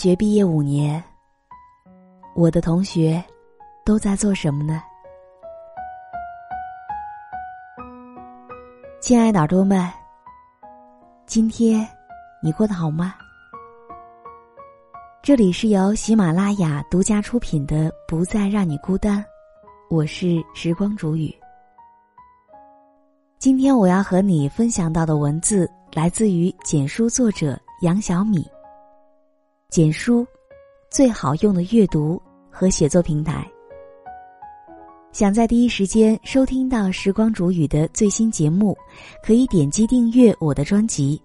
学毕业五年，我的同学都在做什么呢？亲爱的耳朵们，今天你过得好吗？这里是由喜马拉雅独家出品的《不再让你孤单》，我是时光煮雨。今天我要和你分享到的文字来自于简书作者杨小米。简书，最好用的阅读和写作平台。想在第一时间收听到时光煮雨的最新节目，可以点击订阅我的专辑，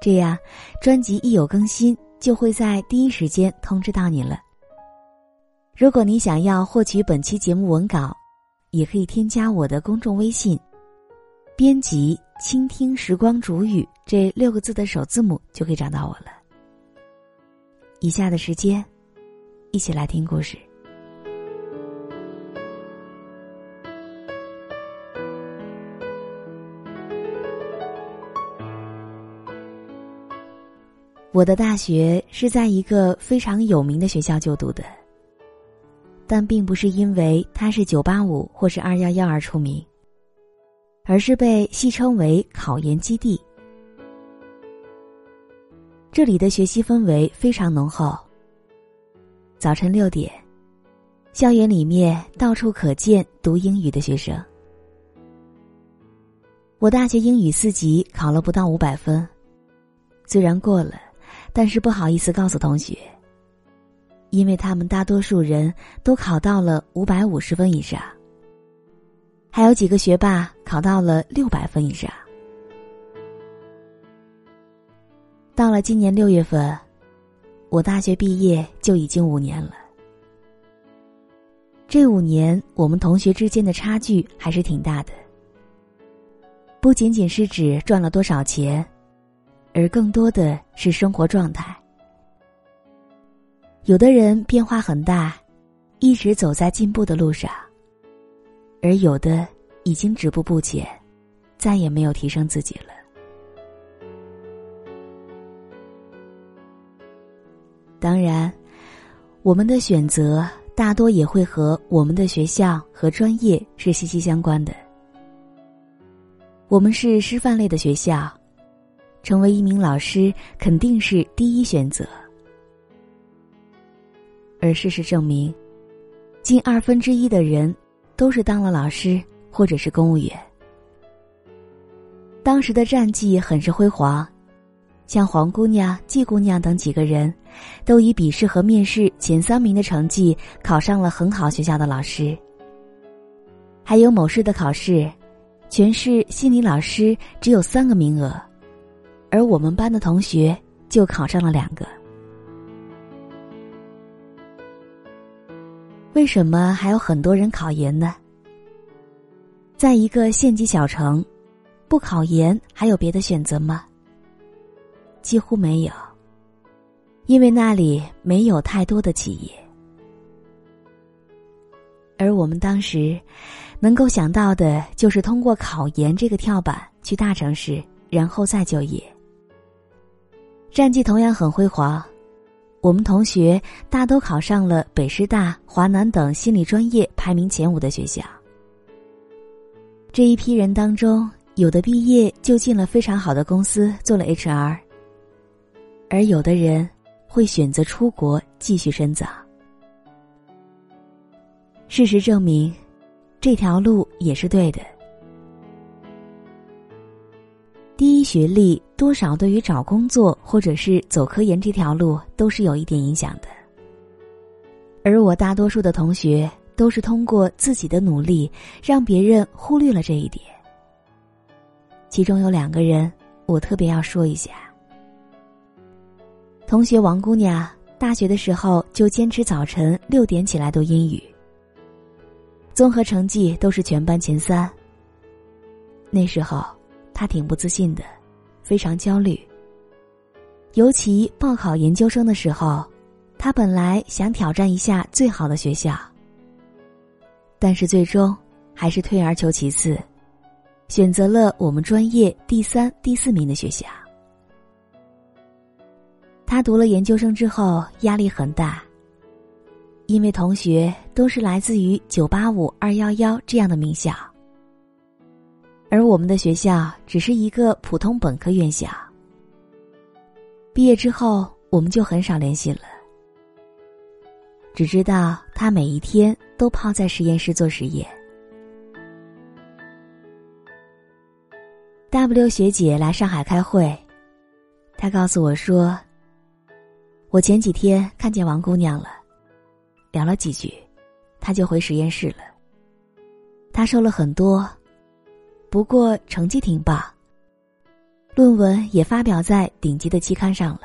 这样专辑一有更新就会在第一时间通知到你了。如果你想要获取本期节目文稿，也可以添加我的公众微信。编辑“倾听时光煮雨”这六个字的首字母就可以找到我了。以下的时间，一起来听故事。我的大学是在一个非常有名的学校就读的，但并不是因为它是九八五或是二幺幺而出名。而是被戏称为考研基地。这里的学习氛围非常浓厚。早晨六点，校园里面到处可见读英语的学生。我大学英语四级考了不到五百分，虽然过了，但是不好意思告诉同学，因为他们大多数人都考到了五百五十分以上。还有几个学霸考到了六百分以上。到了今年六月份，我大学毕业就已经五年了。这五年，我们同学之间的差距还是挺大的。不仅仅是指赚了多少钱，而更多的是生活状态。有的人变化很大，一直走在进步的路上。而有的已经止步不前，再也没有提升自己了。当然，我们的选择大多也会和我们的学校和专业是息息相关的。我们是师范类的学校，成为一名老师肯定是第一选择。而事实证明，近二分之一的人。都是当了老师或者是公务员。当时的战绩很是辉煌，像黄姑娘、季姑娘等几个人，都以笔试和面试前三名的成绩考上了很好学校的老师。还有某市的考试，全市心理老师只有三个名额，而我们班的同学就考上了两个。为什么还有很多人考研呢？在一个县级小城，不考研还有别的选择吗？几乎没有，因为那里没有太多的企业。而我们当时能够想到的，就是通过考研这个跳板去大城市，然后再就业。战绩同样很辉煌。我们同学大都考上了北师大、华南等心理专业排名前五的学校。这一批人当中，有的毕业就进了非常好的公司做了 HR，而有的人会选择出国继续深造。事实证明，这条路也是对的。第一学历多少对于找工作或者是走科研这条路都是有一点影响的，而我大多数的同学都是通过自己的努力让别人忽略了这一点。其中有两个人我特别要说一下。同学王姑娘大学的时候就坚持早晨六点起来读英语，综合成绩都是全班前三。那时候。他挺不自信的，非常焦虑。尤其报考研究生的时候，他本来想挑战一下最好的学校，但是最终还是退而求其次，选择了我们专业第三、第四名的学校。他读了研究生之后压力很大，因为同学都是来自于九八五、二幺幺这样的名校，而我们的学校只是一个普通本科院校。毕业之后，我们就很少联系了，只知道他每一天都泡在实验室做实验。W 学姐来上海开会，她告诉我说：“我前几天看见王姑娘了，聊了几句，她就回实验室了。她瘦了很多，不过成绩挺棒，论文也发表在顶级的期刊上了。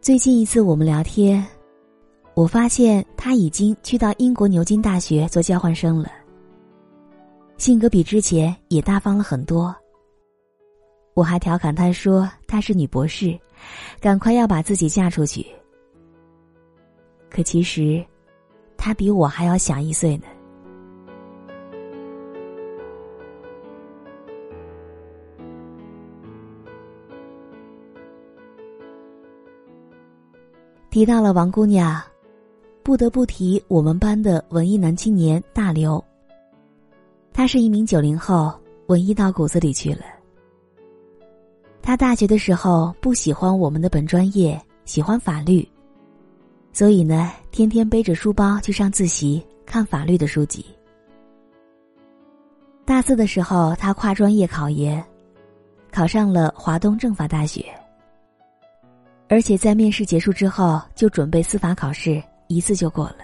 最近一次我们聊天，我发现她已经去到英国牛津大学做交换生了。”性格比之前也大方了很多。我还调侃他说她是女博士，赶快要把自己嫁出去。可其实，她比我还要小一岁呢。提到了王姑娘，不得不提我们班的文艺男青年大刘。他是一名九零后，文艺到骨子里去了。他大学的时候不喜欢我们的本专业，喜欢法律，所以呢，天天背着书包去上自习，看法律的书籍。大四的时候，他跨专业考研，考上了华东政法大学，而且在面试结束之后就准备司法考试，一次就过了。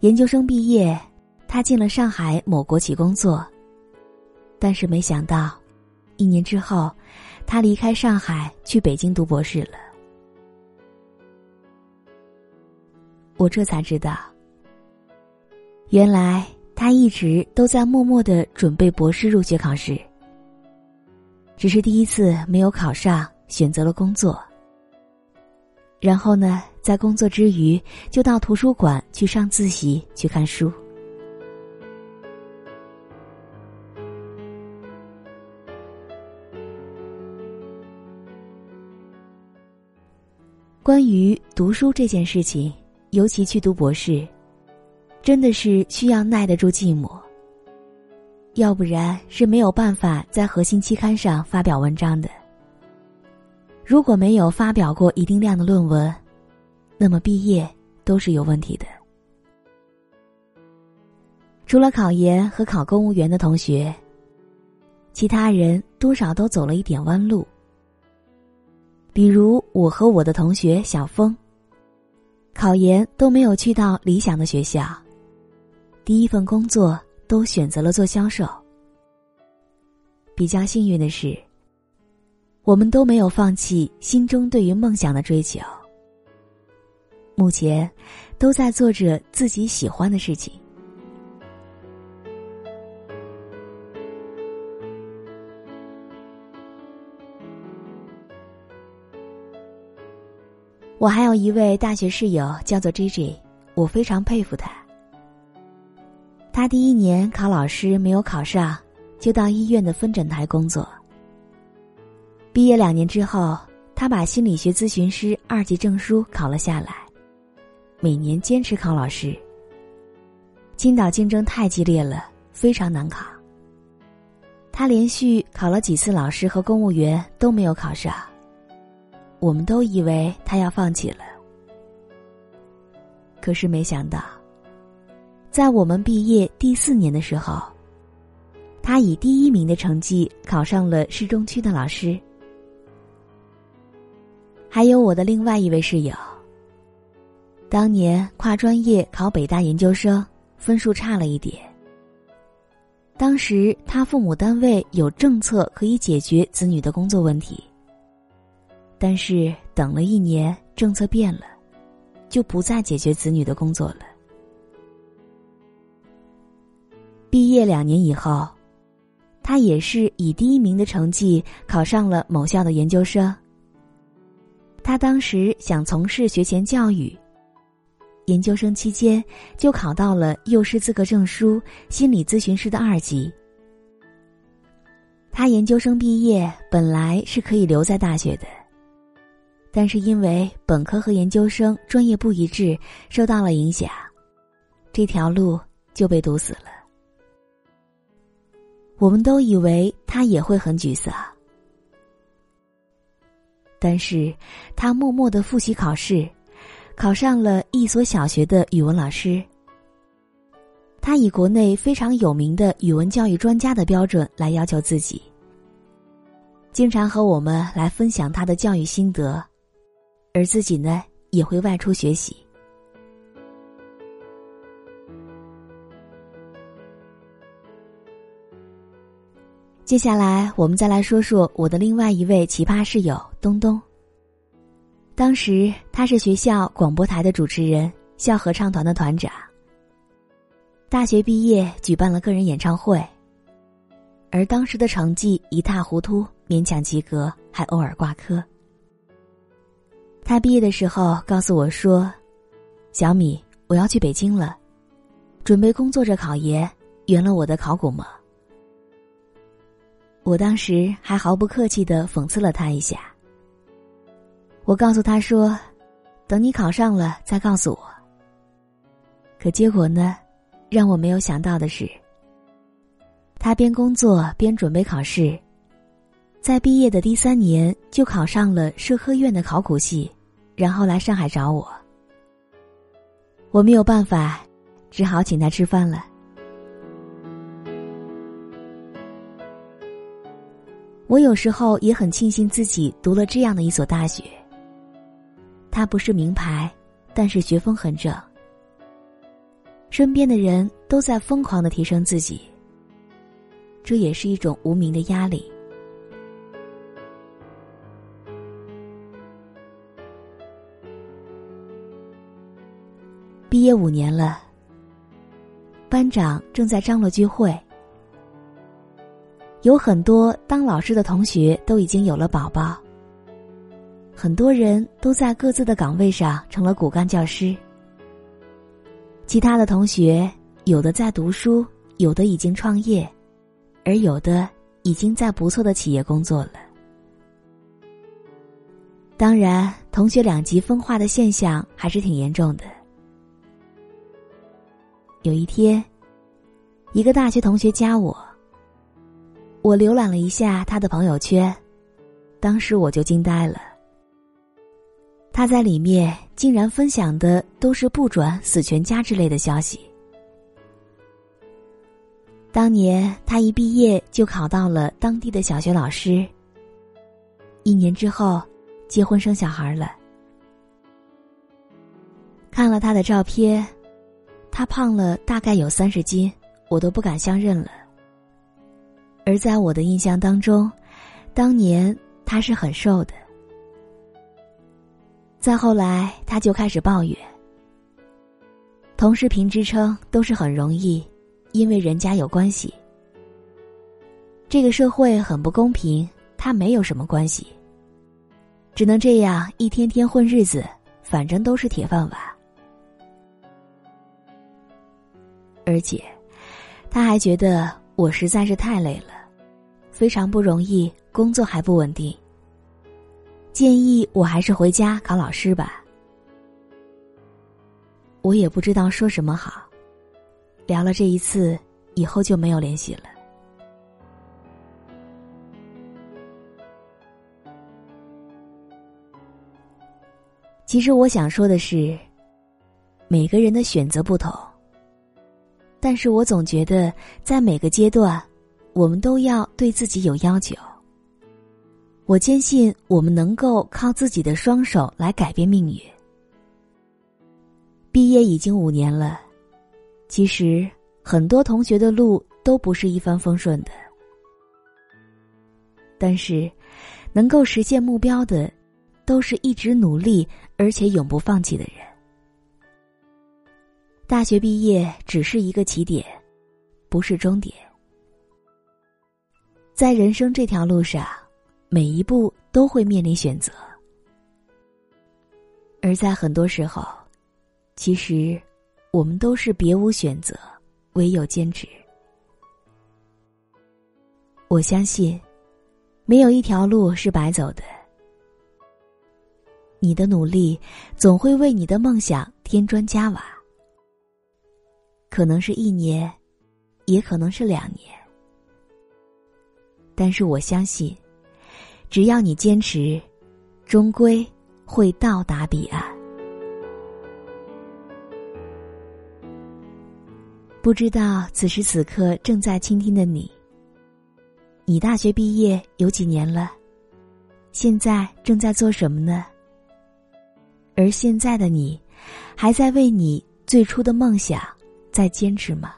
研究生毕业。他进了上海某国企工作，但是没想到，一年之后，他离开上海去北京读博士了。我这才知道，原来他一直都在默默的准备博士入学考试，只是第一次没有考上，选择了工作。然后呢，在工作之余，就到图书馆去上自习，去看书。关于读书这件事情，尤其去读博士，真的是需要耐得住寂寞。要不然是没有办法在核心期刊上发表文章的。如果没有发表过一定量的论文，那么毕业都是有问题的。除了考研和考公务员的同学，其他人多少都走了一点弯路。比如我和我的同学小峰，考研都没有去到理想的学校，第一份工作都选择了做销售。比较幸运的是，我们都没有放弃心中对于梦想的追求，目前都在做着自己喜欢的事情。我还有一位大学室友叫做 J J，我非常佩服他。他第一年考老师没有考上，就到医院的分诊台工作。毕业两年之后，他把心理学咨询师二级证书考了下来，每年坚持考老师。青岛竞争太激烈了，非常难考。他连续考了几次老师和公务员都没有考上。我们都以为他要放弃了，可是没想到，在我们毕业第四年的时候，他以第一名的成绩考上了市中区的老师。还有我的另外一位室友，当年跨专业考北大研究生，分数差了一点。当时他父母单位有政策可以解决子女的工作问题。但是等了一年，政策变了，就不再解决子女的工作了。毕业两年以后，他也是以第一名的成绩考上了某校的研究生。他当时想从事学前教育，研究生期间就考到了幼师资格证书心理咨询师的二级。他研究生毕业本来是可以留在大学的，但是因为本科和研究生专业不一致，受到了影响，这条路就被堵死了。我们都以为他也会很沮丧，但是他默默的复习考试，考上了一所小学的语文老师。他以国内非常有名的语文教育专家的标准来要求自己，经常和我们来分享他的教育心得，而自己呢也会外出学习。接下来，我们再来说说我的另外一位奇葩室友东东。当时他是学校广播台的主持人，校合唱团的团长。大学毕业，举办了个人演唱会，而当时的成绩一塌糊涂，勉强及格，还偶尔挂科。他毕业的时候告诉我说：“小米，我要去北京了，准备工作着考研，圆了我的考古梦。”我当时还毫不客气的讽刺了他一下。我告诉他说：“等你考上了再告诉我。”可结果呢？让我没有想到的是，他边工作边准备考试，在毕业的第三年就考上了社科院的考古系，然后来上海找我。我没有办法，只好请他吃饭了。我有时候也很庆幸自己读了这样的一所大学。它不是名牌，但是学风很正。身边的人都在疯狂的提升自己，这也是一种无名的压力。毕业五年了，班长正在张罗聚会，有很多当老师的同学都已经有了宝宝，很多人都在各自的岗位上成了骨干教师。其他的同学，有的在读书，有的已经创业，而有的已经在不错的企业工作了。当然，同学两极分化的现象还是挺严重的。有一天，一个大学同学加我，我浏览了一下他的朋友圈，当时我就惊呆了。他在里面竟然分享的都是不转死全家之类的消息。当年他一毕业就考到了当地的小学老师。一年之后，结婚生小孩了。看了他的照片，他胖了大概有三十斤，我都不敢相认了。而在我的印象当中，当年他是很瘦的。再后来，他就开始抱怨。同事评职称都是很容易，因为人家有关系。这个社会很不公平，他没有什么关系，只能这样一天天混日子，反正都是铁饭碗。而且，他还觉得我实在是太累了，非常不容易，工作还不稳定。建议我还是回家考老师吧。我也不知道说什么好，聊了这一次以后就没有联系了。其实我想说的是，每个人的选择不同，但是我总觉得在每个阶段，我们都要对自己有要求。我坚信，我们能够靠自己的双手来改变命运。毕业已经五年了，其实很多同学的路都不是一帆风顺的，但是能够实现目标的，都是一直努力而且永不放弃的人。大学毕业只是一个起点，不是终点，在人生这条路上。每一步都会面临选择，而在很多时候，其实我们都是别无选择，唯有坚持。我相信，没有一条路是白走的。你的努力总会为你的梦想添砖加瓦，可能是一年，也可能是两年，但是我相信，只要你坚持，终归会到达彼岸。不知道此时此刻正在倾听的你，你大学毕业有几年了？现在正在做什么呢？而现在的你，还在为你最初的梦想 在坚持吗？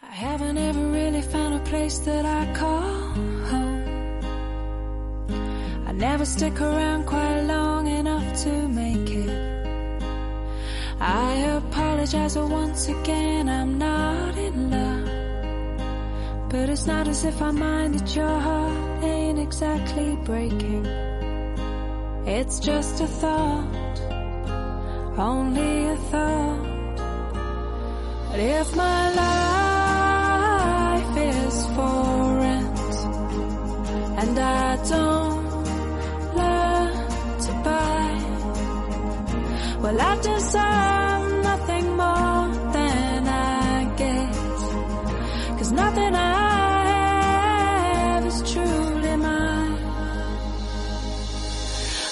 I haven't ever really found a place that I call home. I never stick around quite long enough to make it. I apologize once again, I'm not in love. But it's not as if I mind that your heart ain't exactly breaking. It's just a thought only a thought. But if my life is for rent and I don't learn to buy, well, I deserve nothing more than I get. Cause nothing I have is truly mine.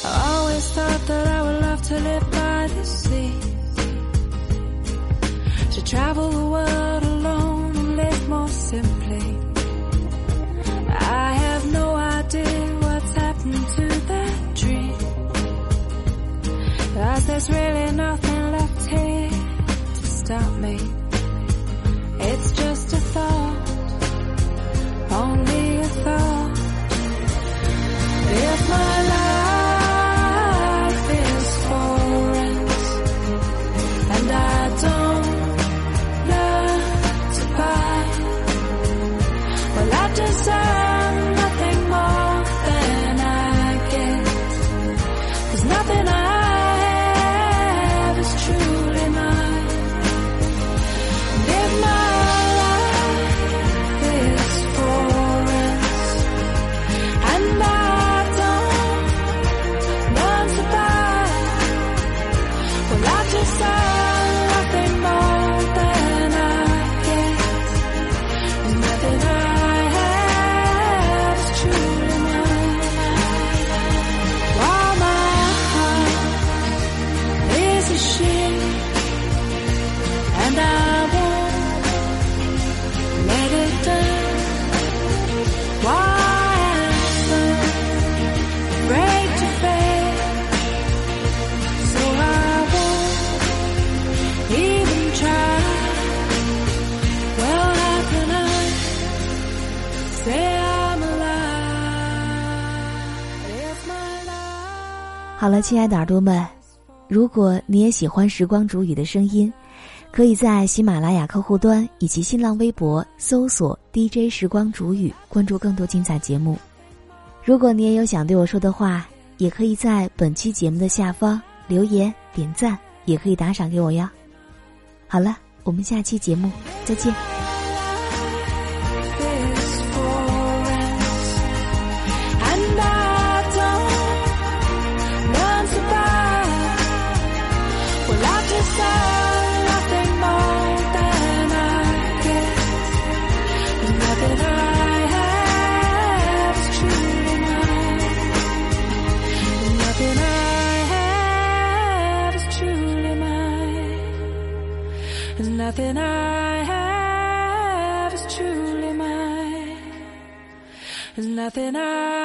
I always thought that I would love to live travel the world alone and live more simply. I have no idea what's happened to that dream. Cause there's really nothing left here to stop me. 好了，亲爱的耳朵们，如果你也喜欢时光煮雨的声音，可以在喜马拉雅客户端以及新浪微博搜索 “DJ 时光煮雨”，关注更多精彩节目。如果你也有想对我说的话，也可以在本期节目的下方留言点赞，也可以打赏给我哟。好了，我们下期节目再见。Nothing I have is truly mine. There's nothing I